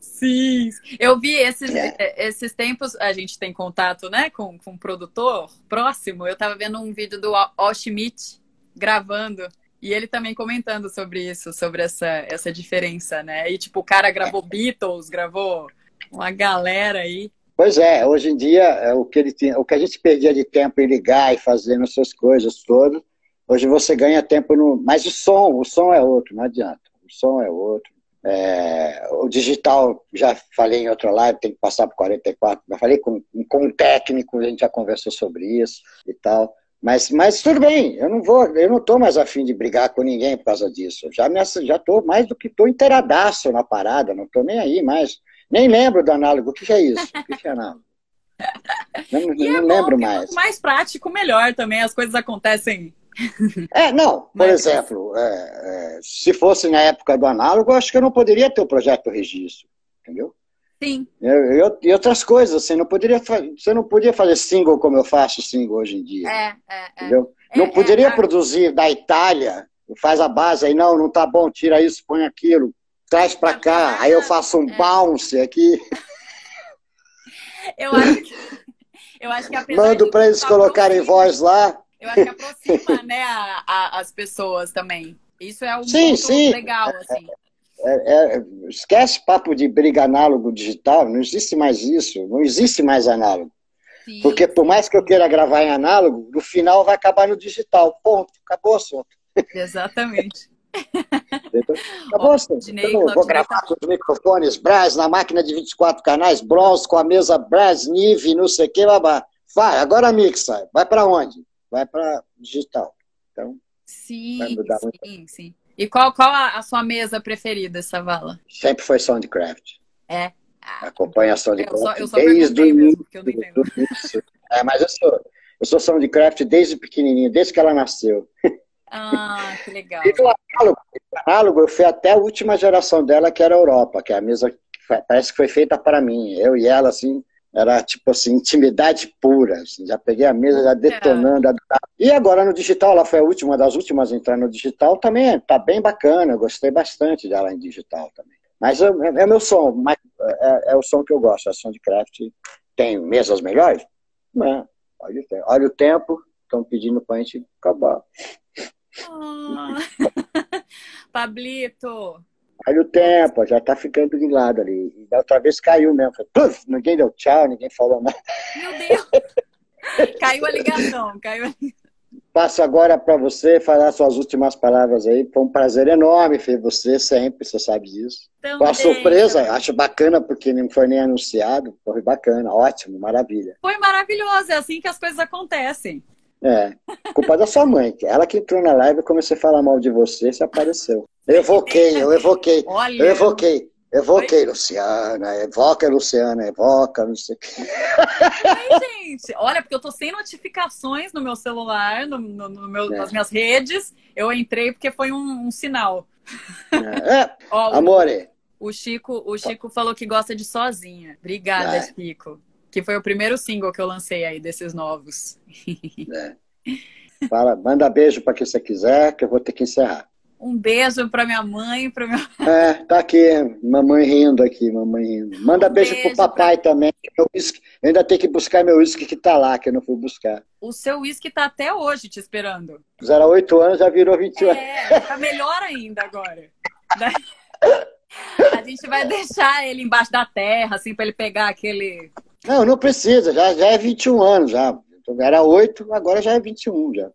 Sim, eu vi esses, é. é. esses tempos, a gente tem contato né, com, com um produtor próximo, eu estava vendo um vídeo do Al Schmidt gravando, e ele também comentando sobre isso, sobre essa, essa diferença, né? E tipo, o cara gravou Beatles, gravou uma galera aí. Pois é, hoje em dia, é o que, ele tinha, o que a gente perdia de tempo em ligar e fazendo essas coisas todas, hoje você ganha tempo no. Mas o som, o som é outro, não adianta. O som é outro. É, o digital, já falei em outra live, tem que passar por 44. Já falei com, com um técnico, a gente já conversou sobre isso e tal. Mas, mas tudo bem, eu não vou, eu não estou mais afim de brigar com ninguém por causa disso. Já já estou mais do que estou inteiradaço na parada, não estou nem aí mais. Nem lembro do análogo. O que, é isso? O que, é análogo? Não, não é lembro mais. Quanto mais prático, melhor também. As coisas acontecem. É, não. Por Mas... exemplo, é, é, se fosse na época do análogo, acho que eu não poderia ter o projeto registro. Entendeu? Sim. Eu, e outras coisas, assim, não poderia, você não podia fazer single como eu faço single hoje em dia. É, é, é. entendeu? É, não poderia produzir da Itália, faz a base aí, não, não tá bom, tira isso, põe aquilo traz para cá, aí eu faço um é. bounce aqui. Eu acho que, eu acho que Mando para eles colocarem voz lá. Eu acho que aproxima, né, a, a, as pessoas também. Isso é um sim, ponto sim. legal, assim. É, é, esquece papo de briga análogo digital, não existe mais isso, não existe mais análogo. Sim. Porque por mais que eu queira gravar em análogo, no final vai acabar no digital. Ponto, acabou o assunto. Exatamente. Acabou, assim. Dinei, vou gravar com os microfones Braz na máquina de 24 canais, bronze com a mesa Braz, Nive, não sei o que, babá. Vai, agora mixa. Vai para onde? Vai para digital. Então, sim, sim, sim. E qual, qual a, a, sua mesa preferida, Savala? Sempre foi Soundcraft. É. Ah, Acompanha a Soundcraft eu só, eu só desde o início. É, mas eu sou, eu sou Soundcraft desde pequenininho, desde que ela nasceu. Ah, que legal. E no análogo, análogo, eu fui até a última geração dela, que era a Europa, que é a mesa que parece que foi feita para mim. Eu e ela, assim, era tipo assim, intimidade pura. Assim, já peguei a mesa, já detonando. E agora no digital, ela foi a última das últimas a entrar no digital, também tá bem bacana, eu gostei bastante dela em digital também. Mas é, é o meu som, mas é, é, o som que eu gosto, a som de craft. Tem mesas melhores? Não, olha o tempo. Olha o tempo, estão pedindo para a gente acabar. Oh. Pablito. Olha o tempo, já tá ficando de lado ali. E da outra vez caiu mesmo. Foi, puff, ninguém deu tchau, ninguém falou nada. Meu Deus! caiu a ligação, caiu a ligação. Passo agora para você falar suas últimas palavras aí. Foi um prazer enorme ver você sempre, você sabe disso. Também, com a surpresa, acho bacana porque não foi nem anunciado. Foi bacana, ótimo, maravilha. Foi maravilhoso, é assim que as coisas acontecem. É, culpa da sua mãe. Ela que entrou na live, eu comecei a falar mal de você, você apareceu. Eu evoquei, eu evoquei, Olha. eu evoquei. Evoquei, Oi? Luciana, evoca, Luciana, evoca, não sei o quê. gente, olha, porque eu tô sem notificações no meu celular, no, no, no meu, é. nas minhas redes. Eu entrei porque foi um, um sinal. É, Ó, amore. O Chico, o Chico falou que gosta de sozinha. Obrigada, é. Chico. Que foi o primeiro single que eu lancei aí desses novos. É. Fala, manda beijo para quem você quiser, que eu vou ter que encerrar. Um beijo para minha mãe, para meu. É, tá aqui, mamãe rindo aqui, mamãe rindo. Manda um beijo, beijo pro papai pra... também. Eu ainda tenho que buscar meu uísque que tá lá, que eu não fui buscar. O seu uísque tá até hoje te esperando. Era 8 anos, já virou 21 anos. É, tá melhor ainda agora. A gente vai deixar ele embaixo da terra, assim, para ele pegar aquele não, não precisa, já, já é 21 anos já. Era 8, agora já é 21 já.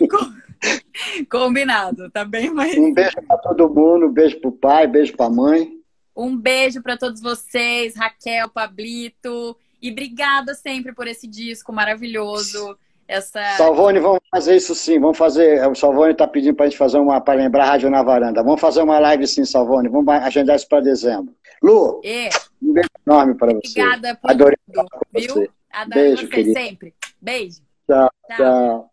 Combinado, tá bem mais. Um beijo para todo mundo, um beijo pro pai, um beijo pra mãe. Um beijo para todos vocês, Raquel, Pablito. E obrigada sempre por esse disco maravilhoso. Essa... Salvone, vamos fazer isso sim. Vamos fazer. O Salvone está pedindo para a gente fazer uma para lembrar a Rádio na Varanda. Vamos fazer uma live sim, Salvone. Vamos agendar isso para dezembro. Lu, e... um beijo enorme para você. Obrigada por Adorei tudo, viu? Adoro beijo, você querido. sempre. Beijo. Tchau, tchau. tchau.